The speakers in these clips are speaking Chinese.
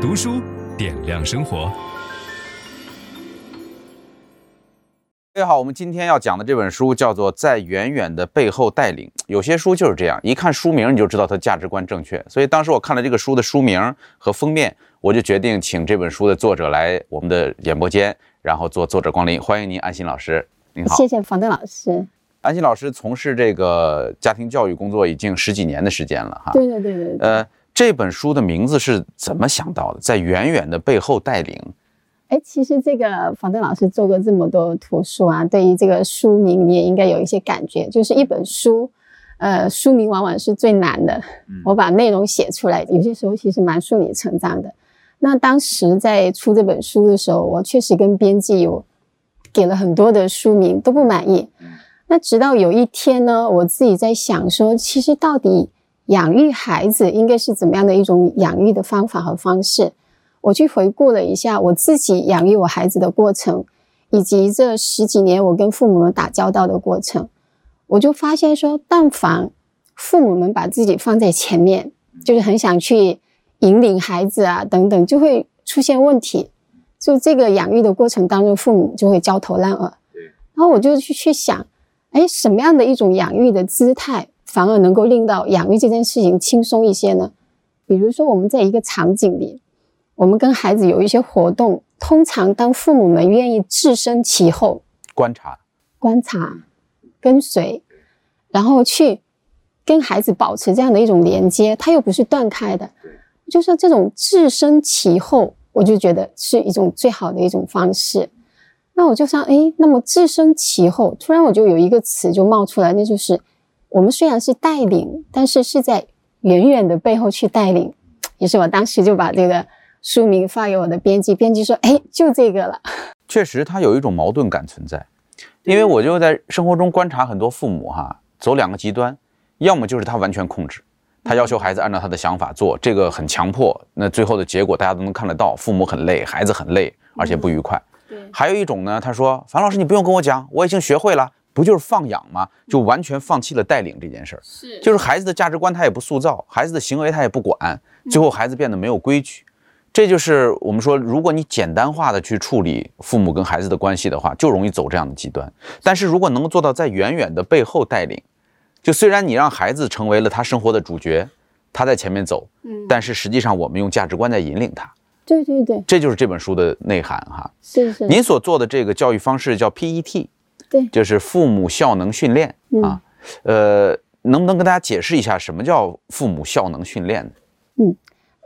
读书点亮生活。大家好，我们今天要讲的这本书叫做《在远远的背后带领》。有些书就是这样，一看书名你就知道它价值观正确。所以当时我看了这个书的书名和封面，我就决定请这本书的作者来我们的演播间，然后做作者光临。欢迎您，安心老师。您好，谢谢房登老师。安心老师从事这个家庭教育工作已经十几年的时间了，哈。对对对对，对。呃。这本书的名字是怎么想到的？在远远的背后带领。哎，其实这个房登老师做过这么多图书啊，对于这个书名你也应该有一些感觉。就是一本书，呃，书名往往是最难的。我把内容写出来，有些时候其实蛮顺理成章的。那当时在出这本书的时候，我确实跟编辑有给了很多的书名，都不满意。那直到有一天呢，我自己在想说，其实到底。养育孩子应该是怎么样的一种养育的方法和方式？我去回顾了一下我自己养育我孩子的过程，以及这十几年我跟父母们打交道的过程，我就发现说，但凡父母们把自己放在前面，就是很想去引领孩子啊等等，就会出现问题。就这个养育的过程当中，父母就会焦头烂额。然后我就去去想，哎，什么样的一种养育的姿态？反而能够令到养育这件事情轻松一些呢？比如说，我们在一个场景里，我们跟孩子有一些活动，通常当父母们愿意置身其后，观察、观察、跟随，然后去跟孩子保持这样的一种连接，它又不是断开的，就是这种置身其后，我就觉得是一种最好的一种方式。那我就想，诶，那么置身其后，突然我就有一个词就冒出来，那就是。我们虽然是带领，但是是在远远的背后去带领。于是我当时就把这个书名发给我的编辑，编辑说：“哎，就这个了。”确实，他有一种矛盾感存在，因为我就在生活中观察很多父母哈，走两个极端，要么就是他完全控制，他要求孩子按照他的想法做，这个很强迫，那最后的结果大家都能看得到，父母很累，孩子很累，而且不愉快。对。还有一种呢，他说：“樊老师，你不用跟我讲，我已经学会了。”不就是放养吗？就完全放弃了带领这件事儿，是就是孩子的价值观他也不塑造，孩子的行为他也不管，最后孩子变得没有规矩。这就是我们说，如果你简单化的去处理父母跟孩子的关系的话，就容易走这样的极端。但是如果能够做到在远远的背后带领，就虽然你让孩子成为了他生活的主角，他在前面走，嗯，但是实际上我们用价值观在引领他。对对对，这就是这本书的内涵哈。是是，您所做的这个教育方式叫 PET。对，就是父母效能训练啊，呃，能不能跟大家解释一下什么叫父母效能训练呢？嗯，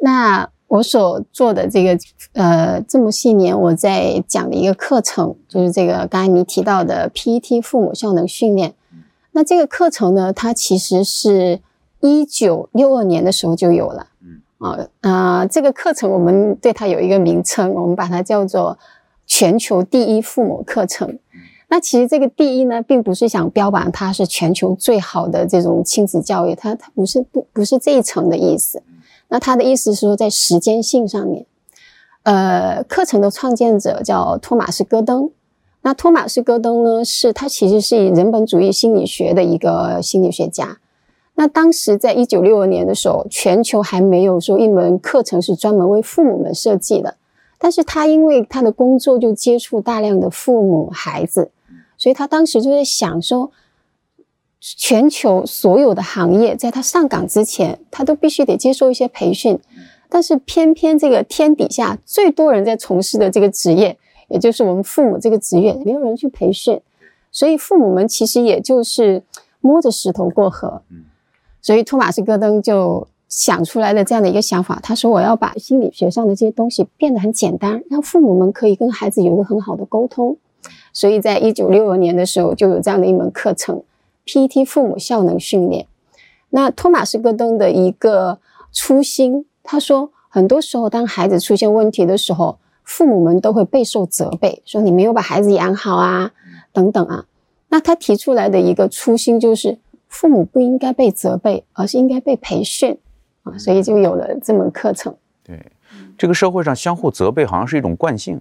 那我所做的这个呃这么些年我在讲的一个课程，就是这个刚才你提到的 PET 父母效能训练。那这个课程呢，它其实是一九六二年的时候就有了。嗯啊啊，这个课程我们对它有一个名称，我们把它叫做全球第一父母课程。那其实这个第一呢，并不是想标榜它是全球最好的这种亲子教育，它它不是不不是这一层的意思。那它的意思是说，在时间性上面，呃，课程的创建者叫托马斯·戈登。那托马斯·戈登呢，是他其实是以人本主义心理学的一个心理学家。那当时在一九六二年的时候，全球还没有说一门课程是专门为父母们设计的。但是他因为他的工作就接触大量的父母孩子，所以他当时就在想说，全球所有的行业在他上岗之前，他都必须得接受一些培训。但是偏偏这个天底下最多人在从事的这个职业，也就是我们父母这个职业，没有人去培训，所以父母们其实也就是摸着石头过河。所以托马斯·戈登就。想出来的这样的一个想法，他说：“我要把心理学上的这些东西变得很简单，让父母们可以跟孩子有一个很好的沟通。”所以在一九六二年的时候，就有这样的一门课程 ——PET 父母效能训练。那托马斯·戈登的一个初心，他说：“很多时候，当孩子出现问题的时候，父母们都会备受责备，说你没有把孩子养好啊，等等啊。”那他提出来的一个初心就是，父母不应该被责备，而是应该被培训。啊，所以就有了这门课程。对，这个社会上相互责备好像是一种惯性。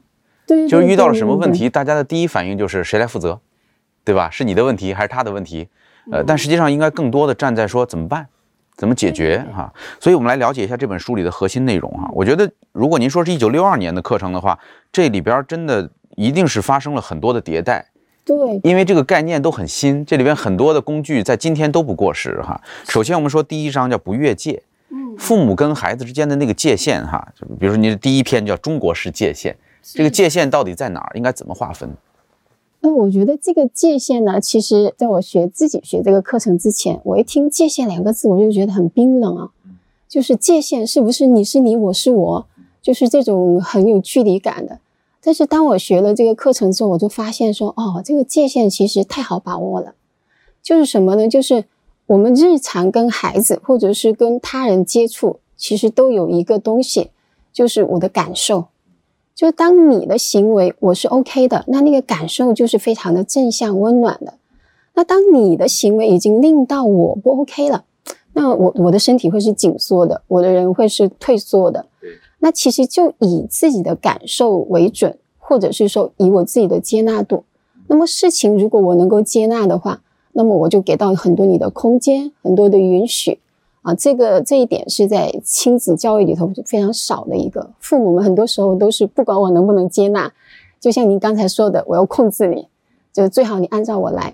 对，就是遇到了什么问题，大家的第一反应就是谁来负责，对吧？是你的问题还是他的问题？呃，但实际上应该更多的站在说怎么办？怎么解决哈？所以我们来了解一下这本书里的核心内容哈。我觉得，如果您说是一九六二年的课程的话，这里边真的一定是发生了很多的迭代。对，因为这个概念都很新，这里边很多的工具在今天都不过时哈。首先，我们说第一章叫不越界，嗯父母跟孩子之间的那个界限哈，就比如说你的第一篇叫中国式界限，这个界限到底在哪儿？应该怎么划分？那我觉得这个界限呢，其实在我学自己学这个课程之前，我一听“界限”两个字，我就觉得很冰冷啊。就是界限是不是你是你，我是我，就是这种很有距离感的。但是当我学了这个课程之后，我就发现说，哦，这个界限其实太好把握了。就是什么呢？就是我们日常跟孩子或者是跟他人接触，其实都有一个东西，就是我的感受。就当你的行为我是 OK 的，那那个感受就是非常的正向温暖的。那当你的行为已经令到我不 OK 了，那我我的身体会是紧缩的，我的人会是退缩的。那其实就以自己的感受为准，或者是说以我自己的接纳度。那么事情如果我能够接纳的话，那么我就给到很多你的空间，很多的允许啊。这个这一点是在亲子教育里头非常少的一个。父母们很多时候都是不管我能不能接纳，就像您刚才说的，我要控制你，就最好你按照我来。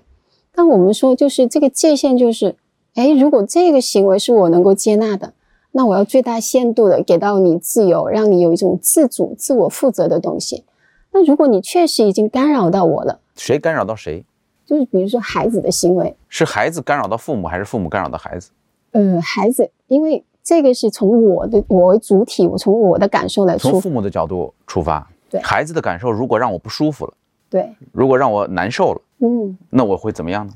但我们说就是这个界限就是，哎，如果这个行为是我能够接纳的。那我要最大限度的给到你自由，让你有一种自主、自我负责的东西。那如果你确实已经干扰到我了，谁干扰到谁？就是比如说孩子的行为，是孩子干扰到父母，还是父母干扰到孩子？呃，孩子，因为这个是从我的我为主体，我从我的感受来出。从父母的角度出发，对孩子的感受，如果让我不舒服了，对，如果让我难受了，嗯，那我会怎么样呢？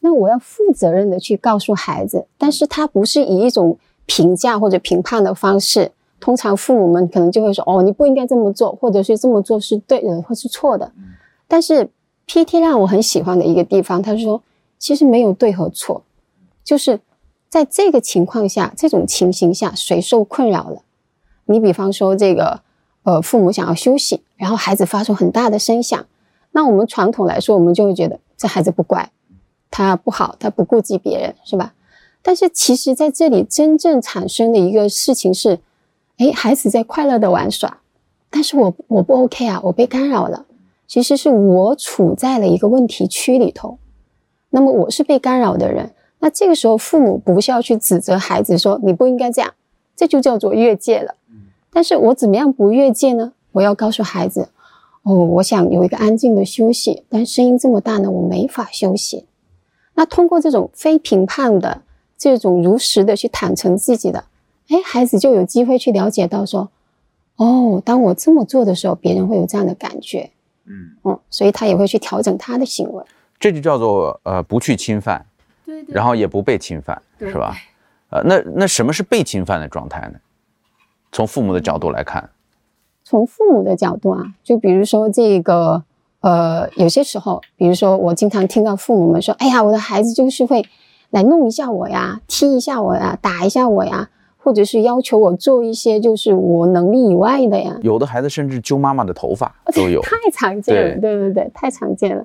那我要负责任的去告诉孩子，但是他不是以一种。评价或者评判的方式，通常父母们可能就会说：“哦，你不应该这么做，或者是这么做是对的，或是错的。”但是 PT 让我很喜欢的一个地方，他说：“其实没有对和错，就是在这个情况下，这种情形下，谁受困扰了？你比方说这个，呃，父母想要休息，然后孩子发出很大的声响，那我们传统来说，我们就会觉得这孩子不乖，他不好，他不顾及别人，是吧？”但是其实在这里真正产生的一个事情是，哎，孩子在快乐的玩耍，但是我我不 OK 啊，我被干扰了。其实是我处在了一个问题区里头，那么我是被干扰的人。那这个时候父母不是要去指责孩子说你不应该这样，这就叫做越界了。但是我怎么样不越界呢？我要告诉孩子，哦，我想有一个安静的休息，但声音这么大呢，我没法休息。那通过这种非评判的。这种如实的去坦诚自己的，哎，孩子就有机会去了解到说，哦，当我这么做的时候，别人会有这样的感觉，嗯，哦，所以他也会去调整他的行为。这就叫做呃不去侵犯，对对，然后也不被侵犯，是吧？呃，那那什么是被侵犯的状态呢？从父母的角度来看，从父母的角度啊，就比如说这个呃，有些时候，比如说我经常听到父母们说，哎呀，我的孩子就是会。来弄一下我呀，踢一下我呀，打一下我呀，或者是要求我做一些就是我能力以外的呀。有的孩子甚至揪妈妈的头发都有，太常见了。对对对对，太常见了。